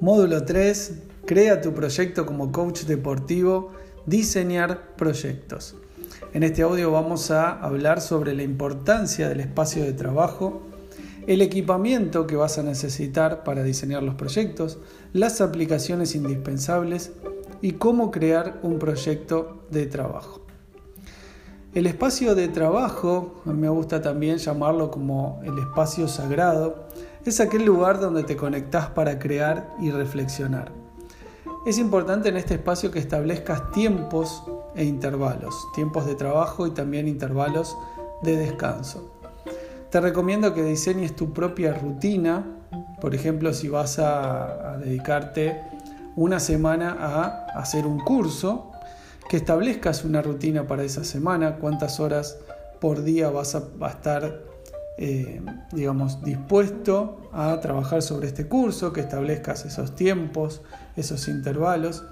Módulo 3. Crea tu proyecto como coach deportivo. Diseñar proyectos. En este audio vamos a hablar sobre la importancia del espacio de trabajo, el equipamiento que vas a necesitar para diseñar los proyectos, las aplicaciones indispensables y cómo crear un proyecto de trabajo. El espacio de trabajo, me gusta también llamarlo como el espacio sagrado, es aquel lugar donde te conectás para crear y reflexionar. Es importante en este espacio que establezcas tiempos e intervalos, tiempos de trabajo y también intervalos de descanso. Te recomiendo que diseñes tu propia rutina, por ejemplo, si vas a, dedicarte una semana a hacer un curso, que establezcas una rutina para esa semana, cuántas horas por día vas a, a estar eh, digamos, dispuesto a trabajar sobre este curso, que establezcas esos tiempos, esos intervalos.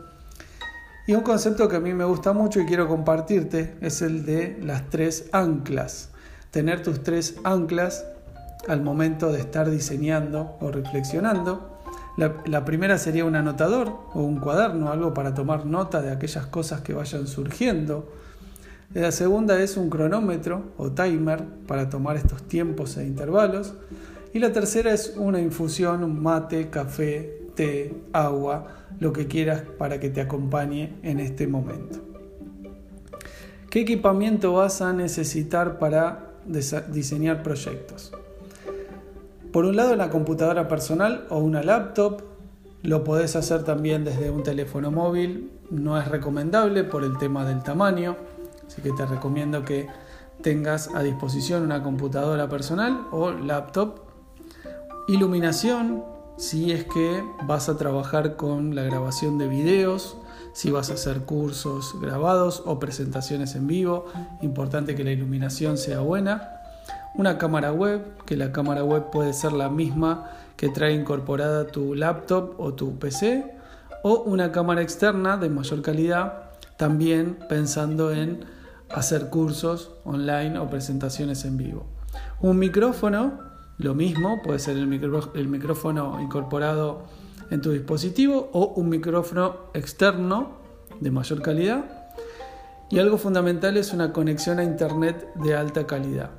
Y un concepto que a mí me gusta mucho y quiero compartirte es el de las tres anclas. Tener tus tres anclas al momento de estar diseñando o reflexionando. La, la, primera sería un anotador o un cuaderno, algo para tomar nota de aquellas cosas que vayan surgiendo la segunda es un cronómetro o timer para tomar estos tiempos e intervalos. Y la tercera es una infusión, un mate, café, té, agua, lo que quieras para que te acompañe en este momento. ¿Qué equipamiento vas a necesitar para diseñar proyectos? Por un lado, la computadora personal o una laptop. Lo podés hacer también desde un teléfono móvil. No es recomendable por el tema del tamaño. Así que te recomiendo que tengas a disposición una computadora personal o laptop. Iluminación, si es que vas a trabajar con la grabación de videos, si vas a hacer cursos grabados o presentaciones en vivo, importante que la iluminación sea buena. Una cámara web, que la cámara web puede ser la misma que trae incorporada tu laptop o tu PC, o una cámara externa de mayor calidad, también pensando en hacer cursos online o presentaciones en vivo. Un micrófono, lo mismo, puede ser el, micrófono incorporado en tu dispositivo o un micrófono externo de mayor calidad. Y algo fundamental es una conexión a Internet de alta calidad.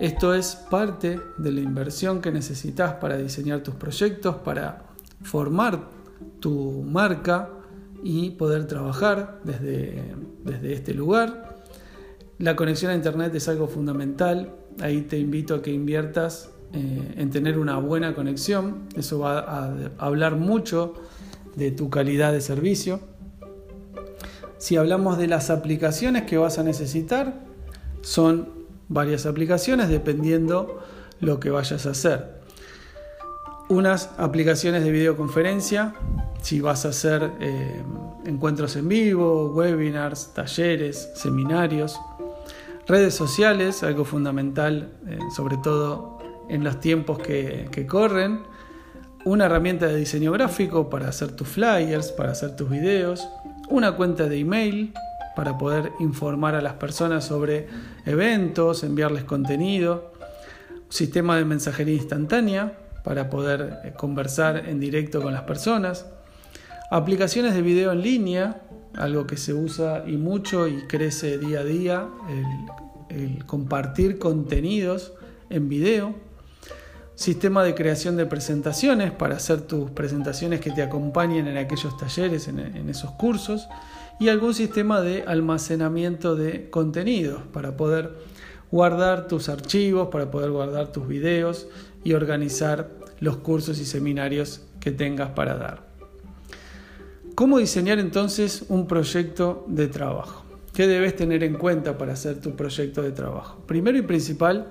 Esto es parte de la inversión que necesitas para diseñar tus proyectos, para formar tu marca y poder trabajar desde, desde este lugar. La conexión a Internet es algo fundamental. Ahí te invito a que inviertas eh, en tener una buena conexión. Eso va a, hablar mucho de tu calidad de servicio. Si hablamos de las aplicaciones que vas a necesitar, son varias aplicaciones dependiendo lo que vayas a hacer. Unas aplicaciones de videoconferencia, si vas a hacer eh, encuentros en vivo, webinars, talleres, seminarios. Redes sociales, algo fundamental, eh, sobre todo en los tiempos que, que corren. Una herramienta de diseño gráfico para hacer tus flyers, para hacer tus videos. Una cuenta de email para poder informar a las personas sobre eventos, enviarles contenido. Sistema de mensajería instantánea para poder eh, conversar en directo con las personas. Aplicaciones de video en línea algo que se usa y mucho y crece día a día, el, compartir contenidos en video, sistema de creación de presentaciones para hacer tus presentaciones que te acompañen en aquellos talleres, en, esos cursos, y algún sistema de almacenamiento de contenidos para poder guardar tus archivos, para poder guardar tus videos y organizar los cursos y seminarios que tengas para dar. ¿Cómo diseñar entonces un proyecto de trabajo? ¿Qué debes tener en cuenta para hacer tu proyecto de trabajo? Primero y principal,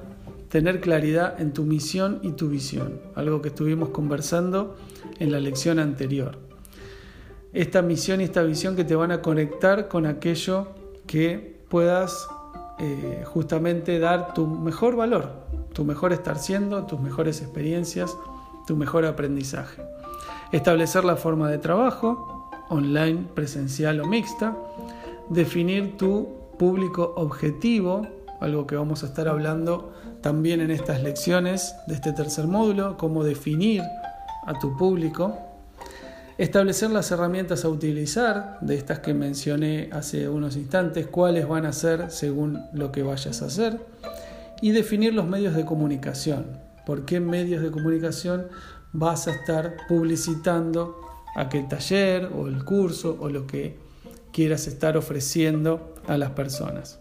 tener claridad en tu misión y tu visión, algo que estuvimos conversando en la lección anterior. Esta misión y esta visión que te van a conectar con aquello que puedas eh, justamente dar tu mejor valor, tu mejor estar siendo, tus mejores experiencias, tu mejor aprendizaje. Establecer la forma de trabajo, online, presencial o mixta, definir tu público objetivo, algo que vamos a estar hablando también en estas lecciones de este tercer módulo, cómo definir a tu público, Establecer las herramientas a utilizar, de estas que mencioné hace unos instantes, cuáles van a ser según lo que vayas a hacer. Y definir los medios de comunicación. ¿Por qué medios de comunicación vas a estar publicitando aquel taller o el curso o lo que quieras estar ofreciendo a las personas?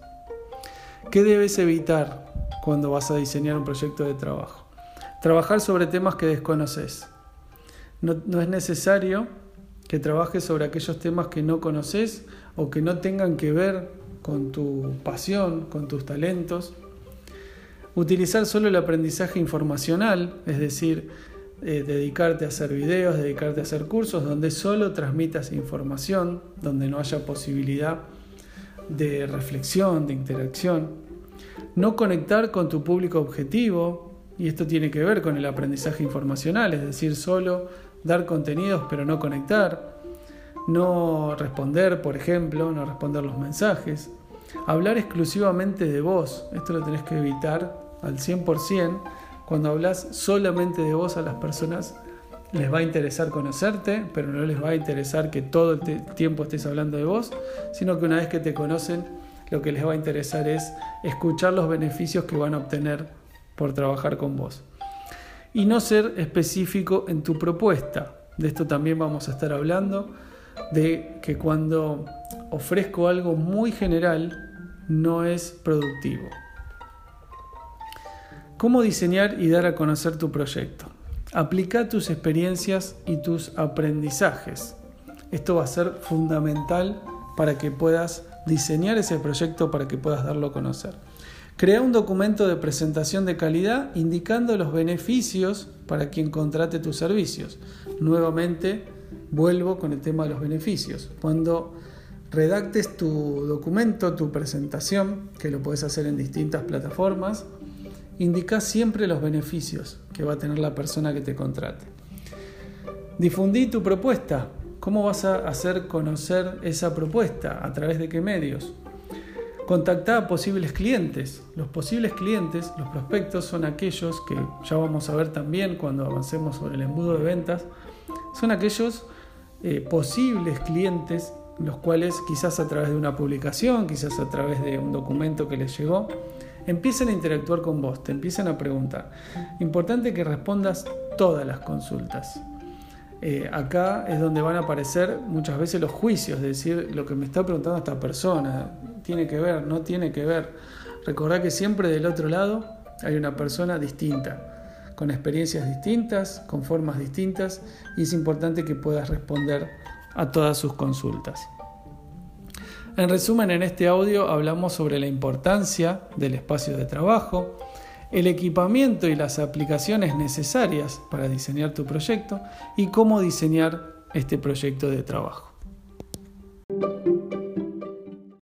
¿Qué debes evitar cuando vas a diseñar un proyecto de trabajo? Trabajar sobre temas que desconoces. No, es necesario que trabajes sobre aquellos temas que no conoces o que no tengan que ver con tu pasión, con tus talentos. Utilizar solo el aprendizaje informacional, es decir, eh, dedicarte a hacer videos, dedicarte a hacer cursos donde solo transmitas información, donde no haya posibilidad de reflexión, de interacción. No conectar con tu público objetivo, y esto tiene que ver con el aprendizaje informacional, es decir, solo dar contenidos pero no conectar, no responder, por ejemplo, no responder los mensajes, hablar exclusivamente de vos, esto lo tenés que evitar al 100%, cuando hablas solamente de vos a las personas les va a interesar conocerte, pero no les va a interesar que todo el tiempo estés hablando de vos, sino que una vez que te conocen, lo que les va a interesar es escuchar los beneficios que van a obtener por trabajar con vos y no ser específico en tu propuesta. De esto también vamos a estar hablando, de que cuando ofrezco algo muy general no es productivo. ¿Cómo diseñar y dar a conocer tu proyecto? Aplica tus experiencias y tus aprendizajes. Esto va a ser fundamental para que puedas diseñar ese proyecto, para que puedas darlo a conocer. Crea un documento de presentación de calidad indicando los beneficios para quien contrate tus servicios. Nuevamente vuelvo con el tema de los beneficios. Cuando redactes tu documento, tu presentación, que lo puedes hacer en distintas plataformas, indica siempre los beneficios que va a tener la persona que te contrate. Difundí tu propuesta. ¿Cómo vas a hacer conocer esa propuesta? ¿A través de qué medios? Contacta a posibles clientes. Los posibles clientes, los prospectos, son aquellos que ya vamos a ver también cuando avancemos sobre el embudo de ventas, son aquellos eh, posibles clientes los cuales quizás a través de una publicación, quizás a través de un documento que les llegó, empiecen a interactuar con vos, te empiezan a preguntar. Importante que respondas todas las consultas. Eh, acá es donde van a aparecer muchas veces los juicios, es decir, lo que me está preguntando esta persona, tiene que ver, no tiene que ver. Recordá que siempre del otro lado hay una persona distinta, con experiencias distintas, con formas distintas, y es importante que puedas responder a todas sus consultas. En resumen, en este audio hablamos sobre la importancia del espacio de trabajo, el equipamiento y las aplicaciones necesarias para diseñar tu proyecto y cómo diseñar este proyecto de trabajo.